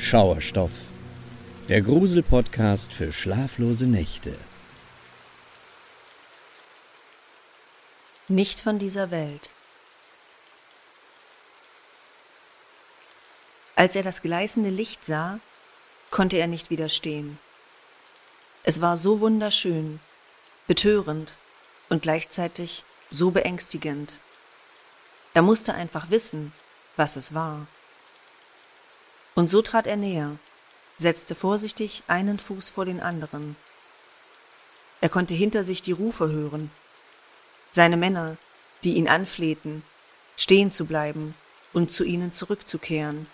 Schauerstoff, der Grusel-Podcast für schlaflose Nächte. Nicht von dieser Welt. Als er das gleißende Licht sah, konnte er nicht widerstehen. Es war so wunderschön, betörend und gleichzeitig so beängstigend. Er musste einfach wissen, was es war. Und so trat er näher, setzte vorsichtig einen Fuß vor den anderen. Er konnte hinter sich die Rufe hören, seine Männer, die ihn anflehten, stehen zu bleiben und zu ihnen zurückzukehren.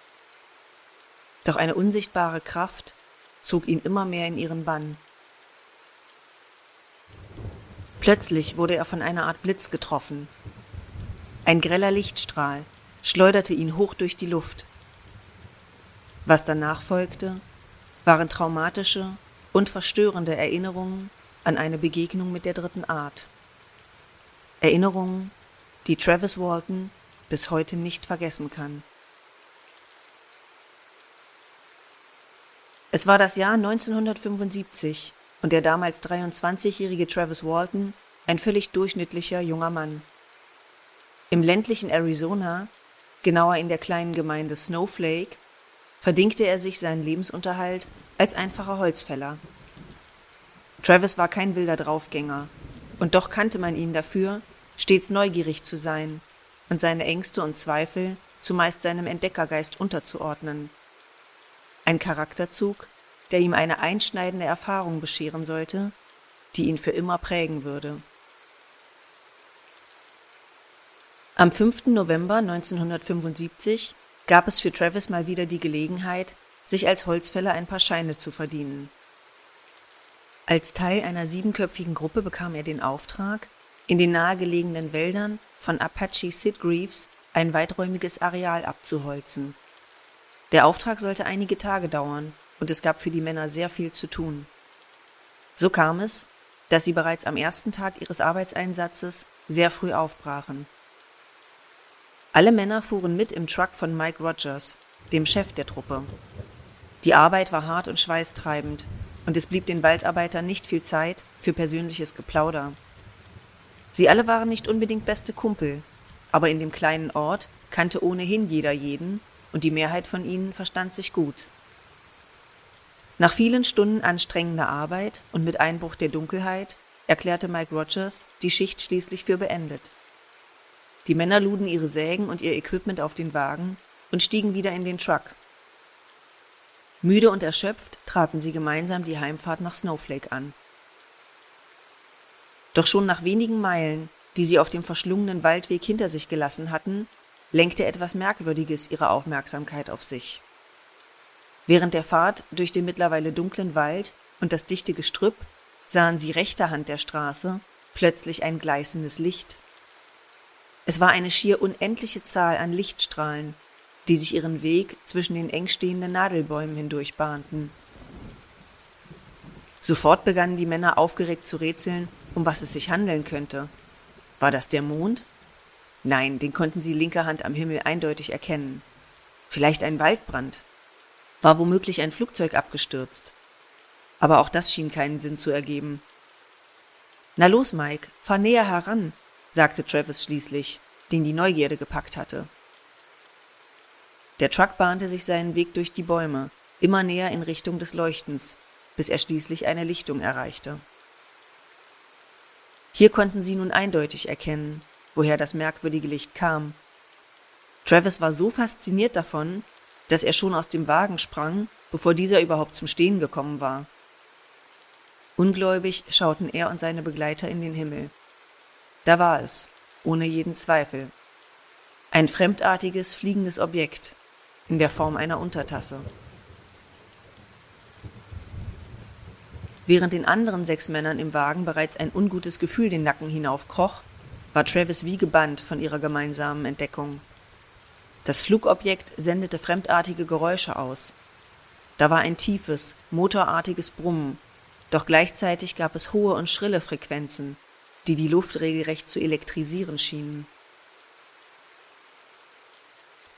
Doch eine unsichtbare Kraft zog ihn immer mehr in ihren Bann. Plötzlich wurde er von einer Art Blitz getroffen. Ein greller Lichtstrahl schleuderte ihn hoch durch die Luft. Was danach folgte, waren traumatische und verstörende Erinnerungen an eine Begegnung mit der dritten Art. Erinnerungen, die Travis Walton bis heute nicht vergessen kann. Es war das Jahr 1975 und der damals 23-jährige Travis Walton ein völlig durchschnittlicher junger Mann. Im ländlichen Arizona, genauer in der kleinen Gemeinde Snowflake, verdingte er sich seinen Lebensunterhalt als einfacher Holzfäller. Travis war kein wilder Draufgänger, und doch kannte man ihn dafür, stets neugierig zu sein und seine Ängste und Zweifel zumeist seinem Entdeckergeist unterzuordnen. Ein Charakterzug, der ihm eine einschneidende Erfahrung bescheren sollte, die ihn für immer prägen würde. Am 5. November 1975 gab es für Travis mal wieder die Gelegenheit, sich als Holzfäller ein paar Scheine zu verdienen. Als Teil einer siebenköpfigen Gruppe bekam er den Auftrag, in den nahegelegenen Wäldern von Apache Sid Greaves ein weiträumiges Areal abzuholzen. Der Auftrag sollte einige Tage dauern und es gab für die Männer sehr viel zu tun. So kam es, dass sie bereits am ersten Tag ihres Arbeitseinsatzes sehr früh aufbrachen. Alle Männer fuhren mit im Truck von Mike Rogers, dem Chef der Truppe. Die Arbeit war hart und schweißtreibend, und es blieb den Waldarbeitern nicht viel Zeit für persönliches Geplauder. Sie alle waren nicht unbedingt beste Kumpel, aber in dem kleinen Ort kannte ohnehin jeder jeden, und die Mehrheit von ihnen verstand sich gut. Nach vielen Stunden anstrengender Arbeit und mit Einbruch der Dunkelheit erklärte Mike Rogers die Schicht schließlich für beendet. Die Männer luden ihre Sägen und ihr Equipment auf den Wagen und stiegen wieder in den Truck. Müde und erschöpft traten sie gemeinsam die Heimfahrt nach Snowflake an. Doch schon nach wenigen Meilen, die sie auf dem verschlungenen Waldweg hinter sich gelassen hatten, lenkte etwas Merkwürdiges ihre Aufmerksamkeit auf sich. Während der Fahrt durch den mittlerweile dunklen Wald und das dichte Gestrüpp sahen sie rechter Hand der Straße plötzlich ein gleißendes Licht. Es war eine schier unendliche Zahl an Lichtstrahlen, die sich ihren Weg zwischen den eng stehenden Nadelbäumen hindurch bahnten. Sofort begannen die Männer aufgeregt zu rätseln, um was es sich handeln könnte. War das der Mond? Nein, den konnten sie linker Hand am Himmel eindeutig erkennen. Vielleicht ein Waldbrand. War womöglich ein Flugzeug abgestürzt. Aber auch das schien keinen Sinn zu ergeben. Na los, Mike, fahr näher heran, sagte Travis schließlich, den die Neugierde gepackt hatte. Der Truck bahnte sich seinen Weg durch die Bäume, immer näher in Richtung des Leuchtens, bis er schließlich eine Lichtung erreichte. Hier konnten sie nun eindeutig erkennen, woher das merkwürdige Licht kam. Travis war so fasziniert davon, dass er schon aus dem Wagen sprang, bevor dieser überhaupt zum Stehen gekommen war. Ungläubig schauten er und seine Begleiter in den Himmel. Da war es, ohne jeden Zweifel. Ein fremdartiges, fliegendes Objekt in der Form einer Untertasse. Während den anderen sechs Männern im Wagen bereits ein ungutes Gefühl den Nacken hinaufkroch, war Travis wie gebannt von ihrer gemeinsamen Entdeckung. Das Flugobjekt sendete fremdartige Geräusche aus. Da war ein tiefes, motorartiges Brummen, doch gleichzeitig gab es hohe und schrille Frequenzen, die die Luft regelrecht zu elektrisieren schienen.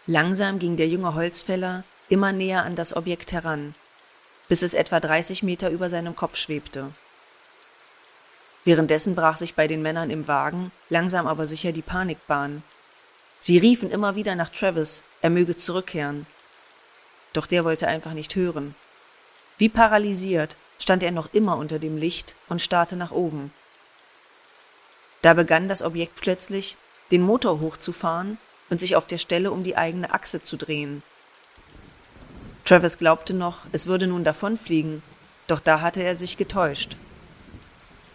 Langsam ging der junge Holzfäller immer näher an das Objekt heran, bis es etwa 30 Meter über seinem Kopf schwebte. Währenddessen brach sich bei den Männern im Wagen langsam aber sicher die Panik Bahn. Sie riefen immer wieder nach Travis, er möge zurückkehren. Doch der wollte einfach nicht hören. Wie paralysiert stand er noch immer unter dem Licht und starrte nach oben. Da begann das Objekt plötzlich, den Motor hochzufahren und sich auf der Stelle um die eigene Achse zu drehen. Travis glaubte noch, es würde nun davonfliegen, doch da hatte er sich getäuscht.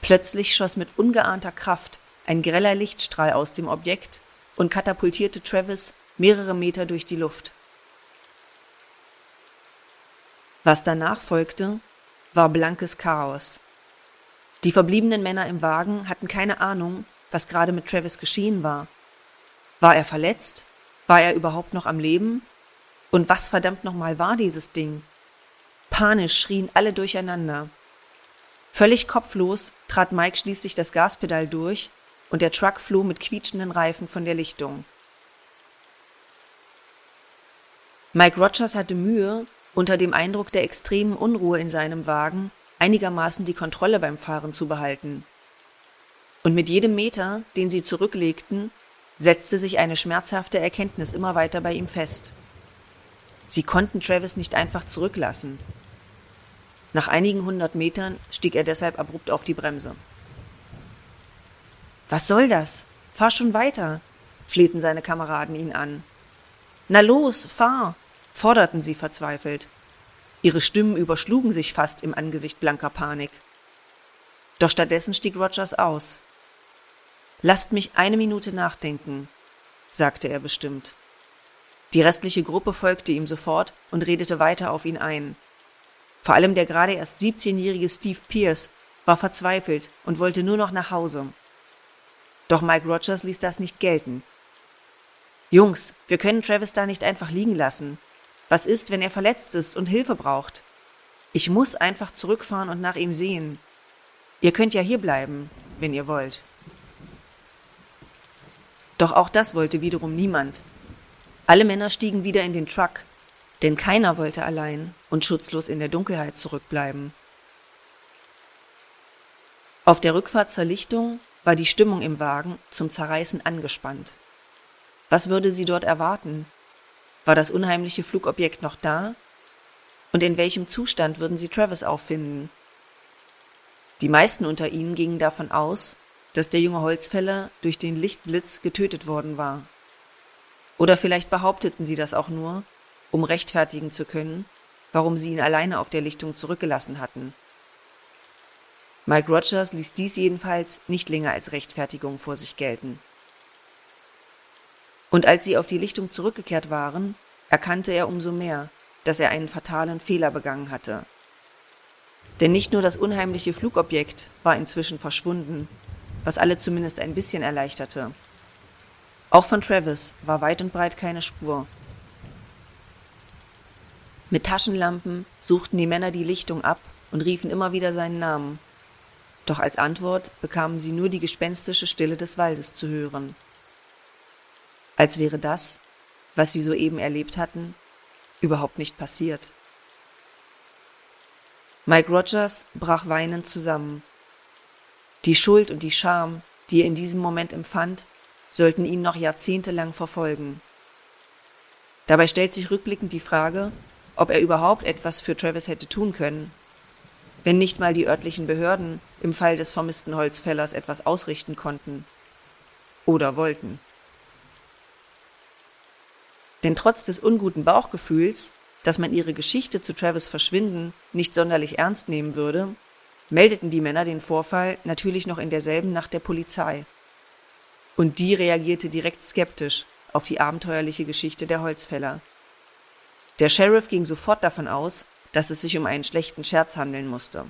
Plötzlich schoss mit ungeahnter Kraft ein greller Lichtstrahl aus dem Objekt und katapultierte Travis mehrere Meter durch die Luft. Was danach folgte, war blankes Chaos. Die verbliebenen Männer im Wagen hatten keine Ahnung, was gerade mit Travis geschehen war. War er verletzt? War er überhaupt noch am Leben? Und was verdammt nochmal war dieses Ding? Panisch schrien alle durcheinander. Völlig kopflos trat Mike schließlich das Gaspedal durch und der Truck floh mit quietschenden Reifen von der Lichtung. Mike Rogers hatte Mühe, unter dem Eindruck der extremen Unruhe in seinem Wagen einigermaßen die Kontrolle beim Fahren zu behalten. Und mit jedem Meter, den sie zurücklegten, setzte sich eine schmerzhafte Erkenntnis immer weiter bei ihm fest. Sie konnten Travis nicht einfach zurücklassen. Nach einigen hundert Metern stieg er deshalb abrupt auf die Bremse. Was soll das? Fahr schon weiter, flehten seine Kameraden ihn an. Na los, fahr, forderten sie verzweifelt. Ihre Stimmen überschlugen sich fast im Angesicht blanker Panik. Doch stattdessen stieg Rogers aus. Lasst mich eine Minute nachdenken, sagte er bestimmt. Die restliche Gruppe folgte ihm sofort und redete weiter auf ihn ein. Vor allem der gerade erst 17-jährige Steve Pierce war verzweifelt und wollte nur noch nach Hause. Doch Mike Rogers ließ das nicht gelten. Jungs, wir können Travis da nicht einfach liegen lassen. Was ist, wenn er verletzt ist und Hilfe braucht? Ich muss einfach zurückfahren und nach ihm sehen. Ihr könnt ja hier bleiben, wenn ihr wollt. Doch auch das wollte wiederum niemand. Alle Männer stiegen wieder in den Truck, denn keiner wollte allein und schutzlos in der Dunkelheit zurückbleiben. Auf der Rückfahrt zur Lichtung war die Stimmung im Wagen zum Zerreißen angespannt. Was würde sie dort erwarten? War das unheimliche Flugobjekt noch da? Und in welchem Zustand würden sie Travis auffinden? Die meisten unter ihnen gingen davon aus, dass der junge Holzfäller durch den Lichtblitz getötet worden war. Oder vielleicht behaupteten sie das auch nur, um rechtfertigen zu können, warum sie ihn alleine auf der Lichtung zurückgelassen hatten. Mike Rogers ließ dies jedenfalls nicht länger als Rechtfertigung vor sich gelten. Und als sie auf die Lichtung zurückgekehrt waren, erkannte er umso mehr, dass er einen fatalen Fehler begangen hatte. Denn nicht nur das unheimliche Flugobjekt war inzwischen verschwunden, was alle zumindest ein bisschen erleichterte. Auch von Travis war weit und breit keine Spur. Mit Taschenlampen suchten die Männer die Lichtung ab und riefen immer wieder seinen Namen. Doch als Antwort bekamen sie nur die gespenstische Stille des Waldes zu hören als wäre das, was sie soeben erlebt hatten, überhaupt nicht passiert. Mike Rogers brach weinend zusammen. Die Schuld und die Scham, die er in diesem Moment empfand, sollten ihn noch jahrzehntelang verfolgen. Dabei stellt sich rückblickend die Frage, ob er überhaupt etwas für Travis hätte tun können, wenn nicht mal die örtlichen Behörden im Fall des vermissten Holzfällers etwas ausrichten konnten oder wollten. Denn trotz des unguten Bauchgefühls, dass man ihre Geschichte zu Travis Verschwinden nicht sonderlich ernst nehmen würde, meldeten die Männer den Vorfall natürlich noch in derselben Nacht der Polizei. Und die reagierte direkt skeptisch auf die abenteuerliche Geschichte der Holzfäller. Der Sheriff ging sofort davon aus, dass es sich um einen schlechten Scherz handeln musste.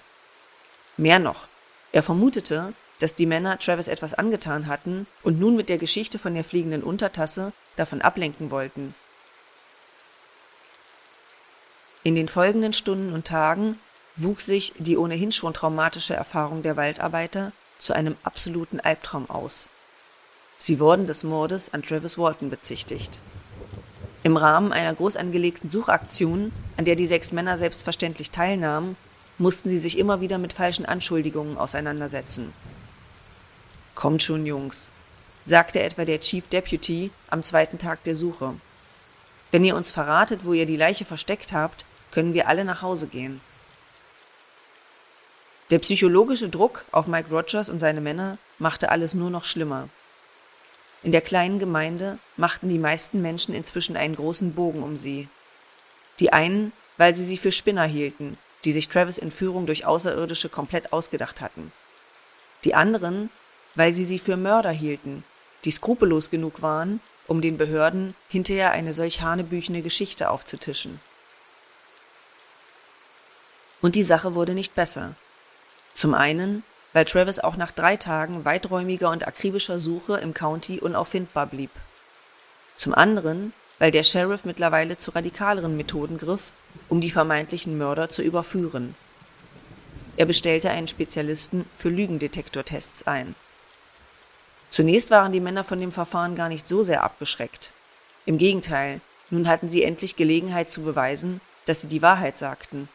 Mehr noch, er vermutete, dass die Männer Travis etwas angetan hatten und nun mit der Geschichte von der fliegenden Untertasse davon ablenken wollten. In den folgenden Stunden und Tagen wuchs sich die ohnehin schon traumatische Erfahrung der Waldarbeiter zu einem absoluten Albtraum aus. Sie wurden des Mordes an Travis Walton bezichtigt. Im Rahmen einer groß angelegten Suchaktion, an der die sechs Männer selbstverständlich teilnahmen, mussten sie sich immer wieder mit falschen Anschuldigungen auseinandersetzen. Kommt schon, Jungs, sagte etwa der Chief Deputy am zweiten Tag der Suche. Wenn ihr uns verratet, wo ihr die Leiche versteckt habt, können wir alle nach Hause gehen. Der psychologische Druck auf Mike Rogers und seine Männer machte alles nur noch schlimmer. In der kleinen Gemeinde machten die meisten Menschen inzwischen einen großen Bogen um sie. Die einen, weil sie sie für Spinner hielten, die sich Travis Entführung durch Außerirdische komplett ausgedacht hatten. Die anderen, weil sie sie für Mörder hielten, die skrupellos genug waren, um den Behörden hinterher eine solch hanebüchene Geschichte aufzutischen. Und die Sache wurde nicht besser. Zum einen, weil Travis auch nach drei Tagen weiträumiger und akribischer Suche im County unauffindbar blieb. Zum anderen, weil der Sheriff mittlerweile zu radikaleren Methoden griff, um die vermeintlichen Mörder zu überführen. Er bestellte einen Spezialisten für Lügendetektortests ein. Zunächst waren die Männer von dem Verfahren gar nicht so sehr abgeschreckt. Im Gegenteil, nun hatten sie endlich Gelegenheit zu beweisen, dass sie die Wahrheit sagten.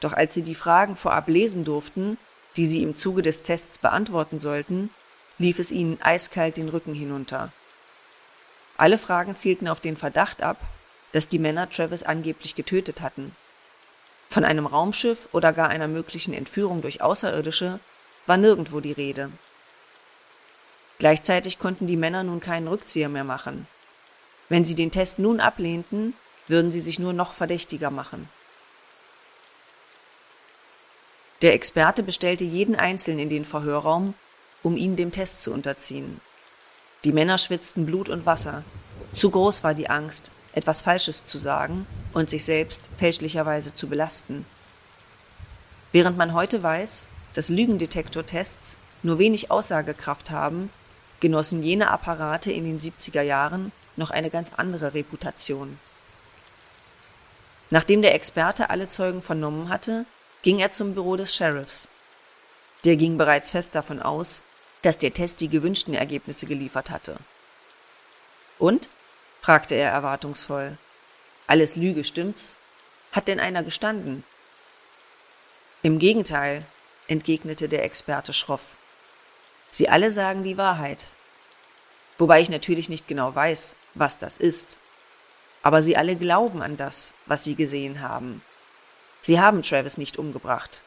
Doch als sie die Fragen vorab lesen durften, die sie im Zuge des Tests beantworten sollten, lief es ihnen eiskalt den Rücken hinunter. Alle Fragen zielten auf den Verdacht ab, dass die Männer Travis angeblich getötet hatten. Von einem Raumschiff oder gar einer möglichen Entführung durch Außerirdische war nirgendwo die Rede. Gleichzeitig konnten die Männer nun keinen Rückzieher mehr machen. Wenn sie den Test nun ablehnten, würden sie sich nur noch verdächtiger machen. Der Experte bestellte jeden Einzelnen in den Verhörraum, um ihn dem Test zu unterziehen. Die Männer schwitzten Blut und Wasser. Zu groß war die Angst, etwas Falsches zu sagen und sich selbst fälschlicherweise zu belasten. Während man heute weiß, dass Lügendetektortests nur wenig Aussagekraft haben, genossen jene Apparate in den 70er Jahren noch eine ganz andere Reputation. Nachdem der Experte alle Zeugen vernommen hatte, ging er zum Büro des Sheriffs. Der ging bereits fest davon aus, dass der Test die gewünschten Ergebnisse geliefert hatte. Und? fragte er erwartungsvoll. Alles Lüge, stimmt's? Hat denn einer gestanden? Im Gegenteil, entgegnete der Experte schroff. Sie alle sagen die Wahrheit. Wobei ich natürlich nicht genau weiß, was das ist. Aber sie alle glauben an das, was sie gesehen haben. Sie haben Travis nicht umgebracht.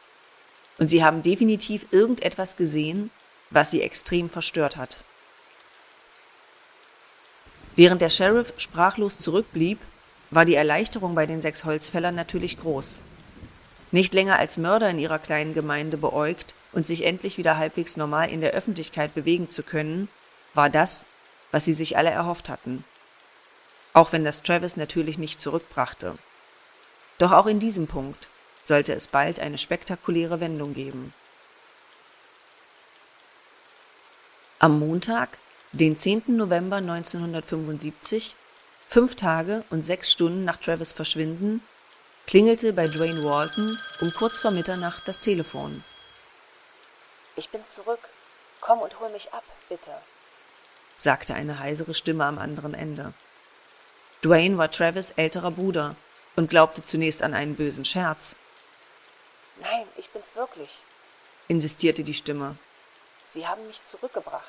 Und sie haben definitiv irgendetwas gesehen, was sie extrem verstört hat. Während der Sheriff sprachlos zurückblieb, war die Erleichterung bei den sechs Holzfällern natürlich groß. Nicht länger als Mörder in ihrer kleinen Gemeinde beäugt und sich endlich wieder halbwegs normal in der Öffentlichkeit bewegen zu können, war das, was sie sich alle erhofft hatten. Auch wenn das Travis natürlich nicht zurückbrachte. Doch auch in diesem Punkt sollte es bald eine spektakuläre Wendung geben. Am Montag, den 10. November 1975, fünf Tage und sechs Stunden nach Travis Verschwinden, klingelte bei Dwayne Walton um kurz vor Mitternacht das Telefon. Ich bin zurück. Komm und hol mich ab, bitte, sagte eine heisere Stimme am anderen Ende. Dwayne war Travis älterer Bruder und glaubte zunächst an einen bösen Scherz. Nein, ich bin's wirklich, insistierte die Stimme. Sie haben mich zurückgebracht.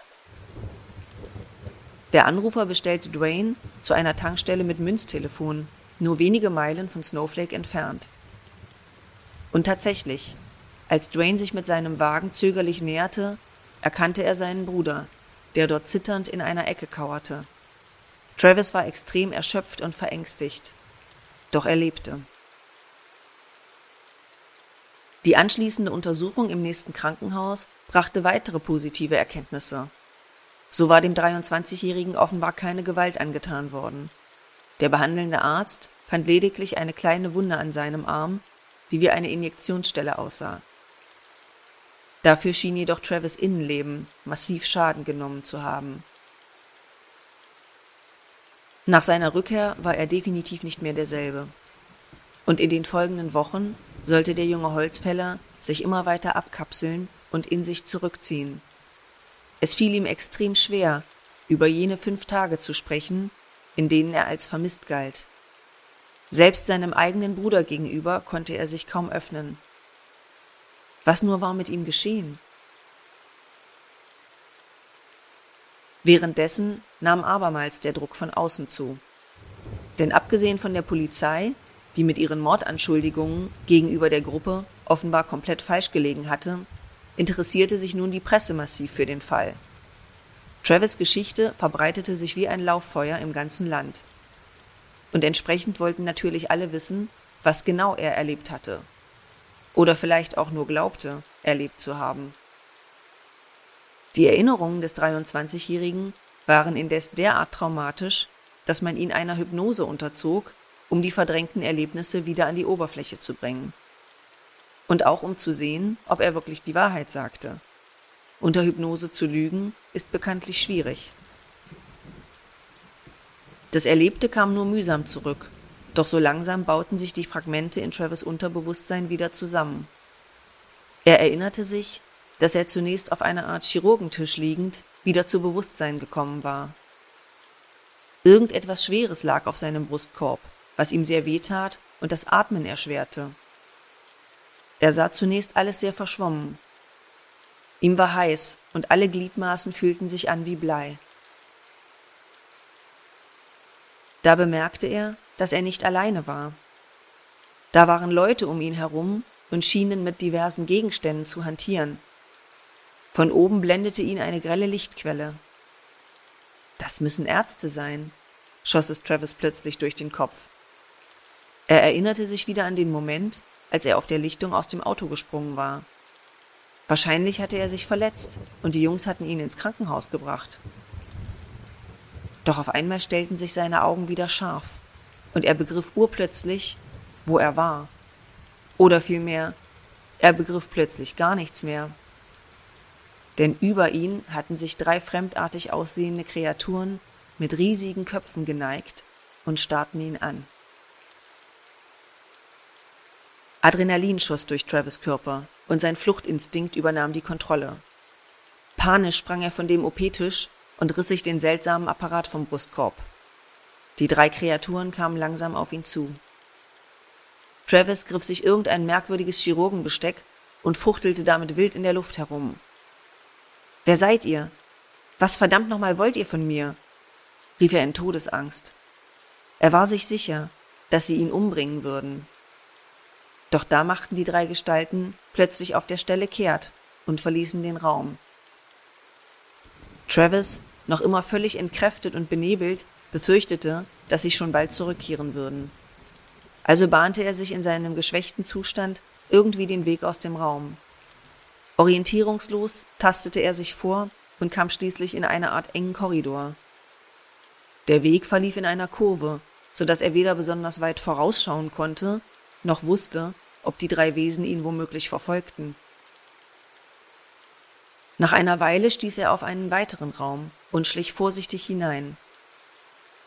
Der Anrufer bestellte Dwayne zu einer Tankstelle mit Münztelefon, nur wenige Meilen von Snowflake entfernt. Und tatsächlich, als Dwayne sich mit seinem Wagen zögerlich näherte, erkannte er seinen Bruder, der dort zitternd in einer Ecke kauerte. Travis war extrem erschöpft und verängstigt. Doch er lebte. Die anschließende Untersuchung im nächsten Krankenhaus brachte weitere positive Erkenntnisse. So war dem 23-Jährigen offenbar keine Gewalt angetan worden. Der behandelnde Arzt fand lediglich eine kleine Wunde an seinem Arm, die wie eine Injektionsstelle aussah. Dafür schien jedoch Travis Innenleben massiv Schaden genommen zu haben. Nach seiner Rückkehr war er definitiv nicht mehr derselbe. Und in den folgenden Wochen sollte der junge Holzfäller sich immer weiter abkapseln und in sich zurückziehen. Es fiel ihm extrem schwer, über jene fünf Tage zu sprechen, in denen er als vermisst galt. Selbst seinem eigenen Bruder gegenüber konnte er sich kaum öffnen. Was nur war mit ihm geschehen? Währenddessen nahm abermals der Druck von außen zu. Denn abgesehen von der Polizei, die mit ihren Mordanschuldigungen gegenüber der Gruppe offenbar komplett falsch gelegen hatte, interessierte sich nun die Presse massiv für den Fall. Travis Geschichte verbreitete sich wie ein Lauffeuer im ganzen Land. Und entsprechend wollten natürlich alle wissen, was genau er erlebt hatte. Oder vielleicht auch nur glaubte, erlebt zu haben. Die Erinnerungen des 23-Jährigen waren indes derart traumatisch, dass man ihn einer Hypnose unterzog, um die verdrängten Erlebnisse wieder an die Oberfläche zu bringen. Und auch um zu sehen, ob er wirklich die Wahrheit sagte. Unter Hypnose zu lügen ist bekanntlich schwierig. Das Erlebte kam nur mühsam zurück, doch so langsam bauten sich die Fragmente in Travis Unterbewusstsein wieder zusammen. Er erinnerte sich, dass er zunächst auf einer Art Chirurgentisch liegend wieder zu Bewusstsein gekommen war. Irgendetwas Schweres lag auf seinem Brustkorb, was ihm sehr wehtat und das Atmen erschwerte. Er sah zunächst alles sehr verschwommen. Ihm war heiß und alle Gliedmaßen fühlten sich an wie Blei. Da bemerkte er, dass er nicht alleine war. Da waren Leute um ihn herum und schienen mit diversen Gegenständen zu hantieren, von oben blendete ihn eine grelle Lichtquelle. Das müssen Ärzte sein, schoss es Travis plötzlich durch den Kopf. Er erinnerte sich wieder an den Moment, als er auf der Lichtung aus dem Auto gesprungen war. Wahrscheinlich hatte er sich verletzt und die Jungs hatten ihn ins Krankenhaus gebracht. Doch auf einmal stellten sich seine Augen wieder scharf und er begriff urplötzlich, wo er war. Oder vielmehr, er begriff plötzlich gar nichts mehr denn über ihn hatten sich drei fremdartig aussehende Kreaturen mit riesigen Köpfen geneigt und starrten ihn an. Adrenalin schoss durch Travis Körper und sein Fluchtinstinkt übernahm die Kontrolle. Panisch sprang er von dem OP-Tisch und riss sich den seltsamen Apparat vom Brustkorb. Die drei Kreaturen kamen langsam auf ihn zu. Travis griff sich irgendein merkwürdiges Chirurgenbesteck und fuchtelte damit wild in der Luft herum, Wer seid ihr? Was verdammt nochmal wollt ihr von mir? rief er in Todesangst. Er war sich sicher, dass sie ihn umbringen würden. Doch da machten die drei Gestalten plötzlich auf der Stelle kehrt und verließen den Raum. Travis, noch immer völlig entkräftet und benebelt, befürchtete, dass sie schon bald zurückkehren würden. Also bahnte er sich in seinem geschwächten Zustand irgendwie den Weg aus dem Raum. Orientierungslos tastete er sich vor und kam schließlich in eine Art engen Korridor. Der Weg verlief in einer Kurve, so dass er weder besonders weit vorausschauen konnte, noch wusste, ob die drei Wesen ihn womöglich verfolgten. Nach einer Weile stieß er auf einen weiteren Raum und schlich vorsichtig hinein.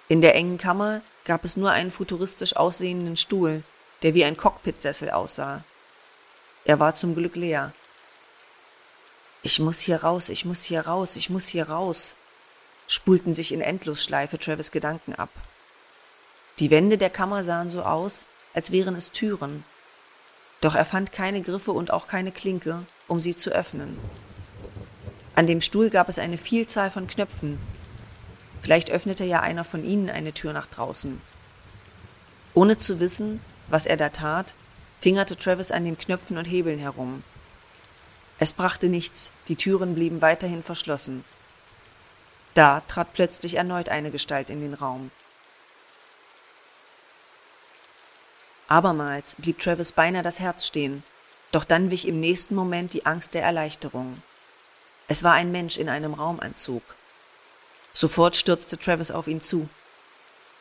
In der engen Kammer gab es nur einen futuristisch aussehenden Stuhl, der wie ein Cockpitsessel aussah. Er war zum Glück leer. Ich muss hier raus, ich muss hier raus, ich muss hier raus, spulten sich in Endlosschleife Travis Gedanken ab. Die Wände der Kammer sahen so aus, als wären es Türen. Doch er fand keine Griffe und auch keine Klinke, um sie zu öffnen. An dem Stuhl gab es eine Vielzahl von Knöpfen. Vielleicht öffnete ja einer von ihnen eine Tür nach draußen. Ohne zu wissen, was er da tat, fingerte Travis an den Knöpfen und Hebeln herum. Es brachte nichts, die Türen blieben weiterhin verschlossen. Da trat plötzlich erneut eine Gestalt in den Raum. Abermals blieb Travis beinahe das Herz stehen, doch dann wich im nächsten Moment die Angst der Erleichterung. Es war ein Mensch in einem Raumanzug. Sofort stürzte Travis auf ihn zu.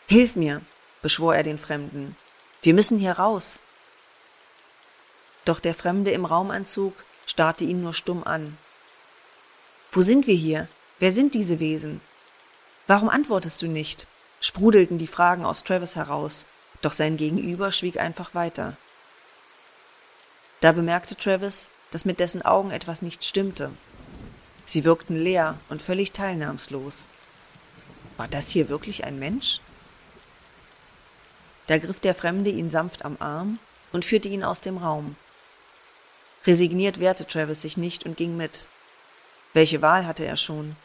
Hilf mir, beschwor er den Fremden. Wir müssen hier raus. Doch der Fremde im Raumanzug starrte ihn nur stumm an. Wo sind wir hier? Wer sind diese Wesen? Warum antwortest du nicht? sprudelten die Fragen aus Travis heraus, doch sein Gegenüber schwieg einfach weiter. Da bemerkte Travis, dass mit dessen Augen etwas nicht stimmte. Sie wirkten leer und völlig teilnahmslos. War das hier wirklich ein Mensch? da griff der Fremde ihn sanft am Arm und führte ihn aus dem Raum. Resigniert wehrte Travis sich nicht und ging mit. Welche Wahl hatte er schon?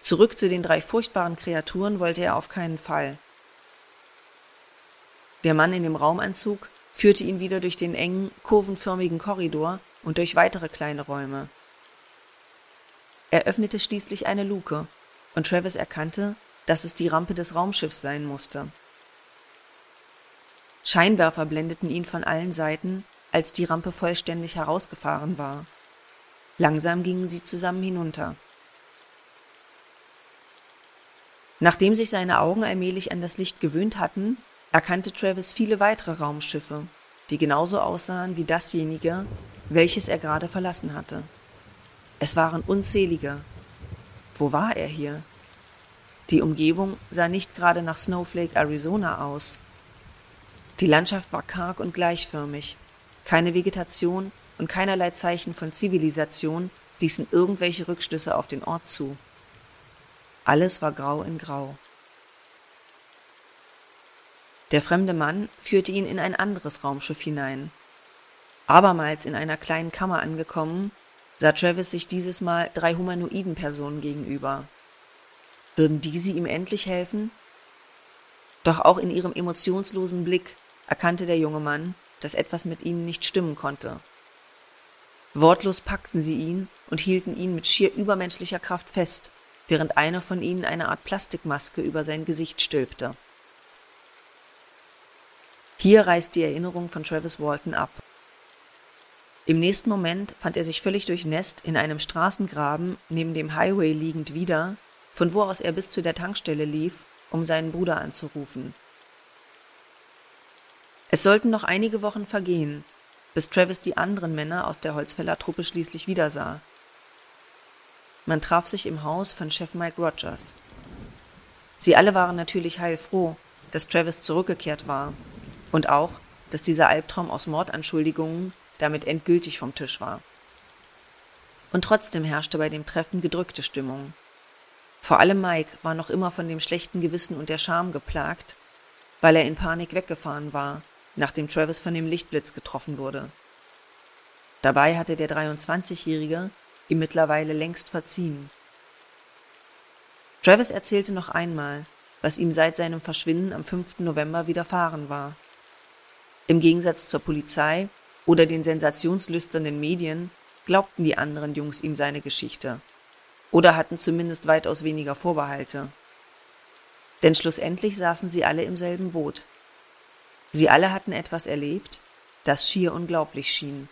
Zurück zu den drei furchtbaren Kreaturen wollte er auf keinen Fall. Der Mann in dem Raumanzug führte ihn wieder durch den engen, kurvenförmigen Korridor und durch weitere kleine Räume. Er öffnete schließlich eine Luke, und Travis erkannte, dass es die Rampe des Raumschiffs sein musste. Scheinwerfer blendeten ihn von allen Seiten, als die Rampe vollständig herausgefahren war. Langsam gingen sie zusammen hinunter. Nachdem sich seine Augen allmählich an das Licht gewöhnt hatten, erkannte Travis viele weitere Raumschiffe, die genauso aussahen wie dasjenige, welches er gerade verlassen hatte. Es waren unzählige. Wo war er hier? Die Umgebung sah nicht gerade nach Snowflake, Arizona aus. Die Landschaft war karg und gleichförmig. Keine Vegetation und keinerlei Zeichen von Zivilisation ließen irgendwelche Rückschlüsse auf den Ort zu. Alles war grau in grau. Der fremde Mann führte ihn in ein anderes Raumschiff hinein. Abermals in einer kleinen Kammer angekommen, sah Travis sich dieses Mal drei humanoiden Personen gegenüber. Würden diese ihm endlich helfen? Doch auch in ihrem emotionslosen Blick erkannte der junge Mann, dass etwas mit ihnen nicht stimmen konnte. Wortlos packten sie ihn und hielten ihn mit schier übermenschlicher Kraft fest, während einer von ihnen eine Art Plastikmaske über sein Gesicht stülpte. Hier reißt die Erinnerung von Travis Walton ab. Im nächsten Moment fand er sich völlig durchnässt in einem Straßengraben neben dem Highway liegend wieder, von wo aus er bis zu der Tankstelle lief, um seinen Bruder anzurufen. Es sollten noch einige Wochen vergehen, bis Travis die anderen Männer aus der Holzfällertruppe schließlich wiedersah. Man traf sich im Haus von Chef Mike Rogers. Sie alle waren natürlich heilfroh, dass Travis zurückgekehrt war und auch, dass dieser Albtraum aus Mordanschuldigungen damit endgültig vom Tisch war. Und trotzdem herrschte bei dem Treffen gedrückte Stimmung. Vor allem Mike war noch immer von dem schlechten Gewissen und der Scham geplagt, weil er in Panik weggefahren war, nachdem Travis von dem Lichtblitz getroffen wurde. Dabei hatte der 23-Jährige ihm mittlerweile längst verziehen. Travis erzählte noch einmal, was ihm seit seinem Verschwinden am 5. November widerfahren war. Im Gegensatz zur Polizei oder den sensationslüsternen Medien glaubten die anderen Jungs ihm seine Geschichte oder hatten zumindest weitaus weniger Vorbehalte. Denn schlussendlich saßen sie alle im selben Boot. Sie alle hatten etwas erlebt, das schier unglaublich schien.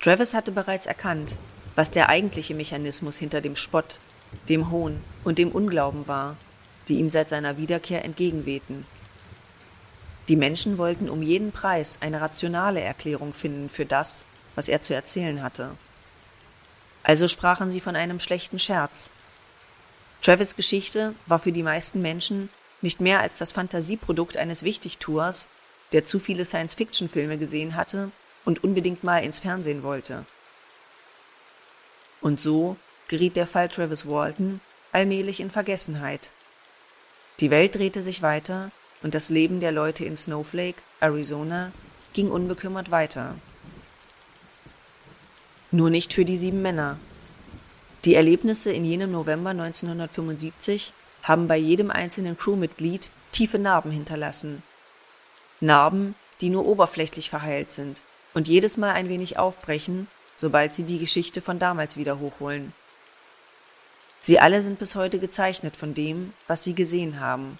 Travis hatte bereits erkannt, was der eigentliche Mechanismus hinter dem Spott, dem Hohn und dem Unglauben war, die ihm seit seiner Wiederkehr entgegenwehten. Die Menschen wollten um jeden Preis eine rationale Erklärung finden für das, was er zu erzählen hatte. Also sprachen sie von einem schlechten Scherz. Travis Geschichte war für die meisten Menschen nicht mehr als das Fantasieprodukt eines Wichtigtuers, der zu viele Science-Fiction-Filme gesehen hatte und unbedingt mal ins Fernsehen wollte. Und so geriet der Fall Travis Walton allmählich in Vergessenheit. Die Welt drehte sich weiter und das Leben der Leute in Snowflake, Arizona, ging unbekümmert weiter. Nur nicht für die sieben Männer. Die Erlebnisse in jenem November 1975 haben bei jedem einzelnen Crewmitglied tiefe Narben hinterlassen. Narben, die nur oberflächlich verheilt sind und jedes Mal ein wenig aufbrechen, sobald sie die Geschichte von damals wieder hochholen. Sie alle sind bis heute gezeichnet von dem, was sie gesehen haben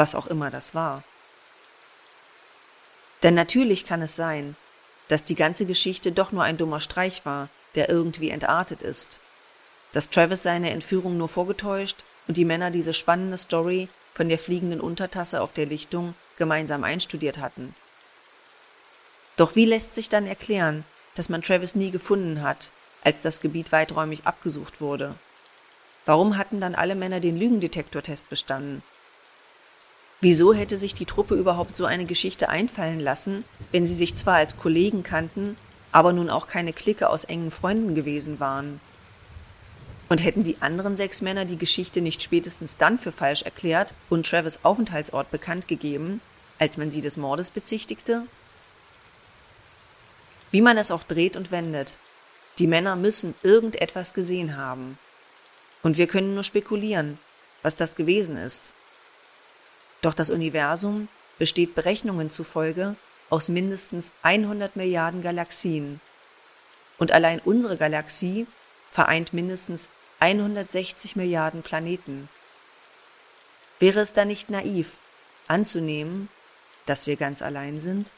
was auch immer das war. Denn natürlich kann es sein, dass die ganze Geschichte doch nur ein dummer Streich war, der irgendwie entartet ist. Dass Travis seine Entführung nur vorgetäuscht und die Männer diese spannende Story von der fliegenden Untertasse auf der Lichtung gemeinsam einstudiert hatten. Doch wie lässt sich dann erklären, dass man Travis nie gefunden hat, als das Gebiet weiträumig abgesucht wurde? Warum hatten dann alle Männer den Lügendetektortest bestanden Wieso hätte sich die Truppe überhaupt so eine Geschichte einfallen lassen, wenn sie sich zwar als Kollegen kannten, aber nun auch keine Clique aus engen Freunden gewesen waren? Und hätten die anderen sechs Männer die Geschichte nicht spätestens dann für falsch erklärt und Travis Aufenthaltsort bekannt gegeben, als man sie des Mordes bezichtigte? Wie man es auch dreht und wendet, die Männer müssen irgendetwas gesehen haben. Und wir können nur spekulieren, was das gewesen ist. Doch das Universum besteht Berechnungen zufolge aus mindestens 100 Milliarden Galaxien. Und allein unsere Galaxie vereint mindestens 160 Milliarden Planeten. Wäre es da nicht naiv, anzunehmen, dass wir ganz allein sind?